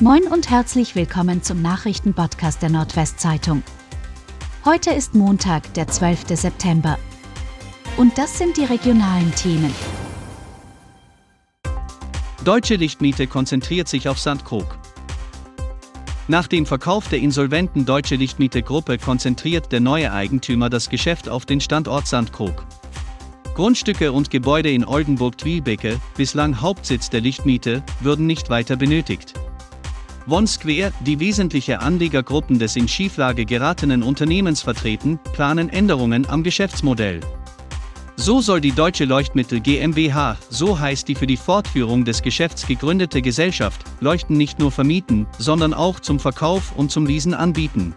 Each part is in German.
Moin und herzlich willkommen zum Nachrichtenpodcast der Nordwestzeitung. Heute ist Montag, der 12. September. Und das sind die regionalen Themen. Deutsche Lichtmiete konzentriert sich auf Sandkrug. Nach dem Verkauf der insolventen Deutsche Lichtmiete Gruppe konzentriert der neue Eigentümer das Geschäft auf den Standort Sandkrug. Grundstücke und Gebäude in Oldenburg-Twilbecke, bislang Hauptsitz der Lichtmiete, würden nicht weiter benötigt. One Square, die wesentliche Anlegergruppen des in Schieflage geratenen Unternehmens vertreten, planen Änderungen am Geschäftsmodell. So soll die Deutsche Leuchtmittel GmbH, so heißt die für die Fortführung des Geschäfts gegründete Gesellschaft, Leuchten nicht nur vermieten, sondern auch zum Verkauf und zum Leasen anbieten.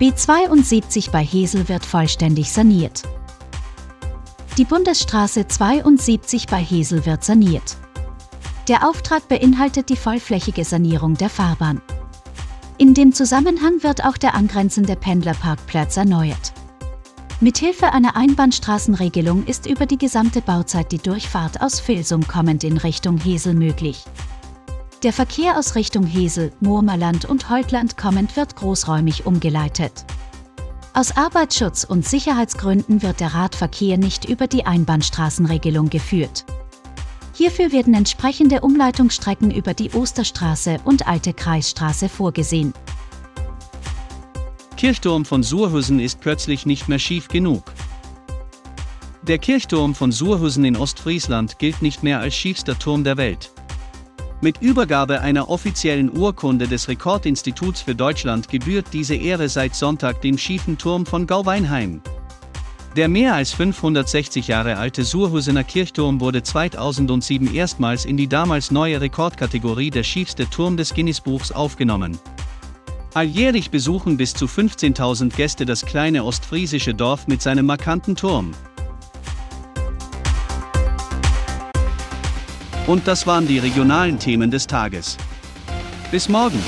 B72 bei Hesel wird vollständig saniert. Die Bundesstraße 72 bei Hesel wird saniert. Der Auftrag beinhaltet die vollflächige Sanierung der Fahrbahn. In dem Zusammenhang wird auch der angrenzende Pendlerparkplatz erneuert. Mithilfe einer Einbahnstraßenregelung ist über die gesamte Bauzeit die Durchfahrt aus Vilsum kommend in Richtung Hesel möglich. Der Verkehr aus Richtung Hesel, Murmerland und Heutland kommend wird großräumig umgeleitet. Aus Arbeitsschutz- und Sicherheitsgründen wird der Radverkehr nicht über die Einbahnstraßenregelung geführt. Hierfür werden entsprechende Umleitungsstrecken über die Osterstraße und Alte Kreisstraße vorgesehen. Kirchturm von Surhusen ist plötzlich nicht mehr schief genug. Der Kirchturm von Surhusen in Ostfriesland gilt nicht mehr als schiefster Turm der Welt. Mit Übergabe einer offiziellen Urkunde des Rekordinstituts für Deutschland gebührt diese Ehre seit Sonntag dem schiefen Turm von Gauweinheim. Der mehr als 560 Jahre alte Surhusener Kirchturm wurde 2007 erstmals in die damals neue Rekordkategorie der schiefste Turm des Guinness-Buchs aufgenommen. Alljährlich besuchen bis zu 15.000 Gäste das kleine ostfriesische Dorf mit seinem markanten Turm. Und das waren die regionalen Themen des Tages. Bis morgen!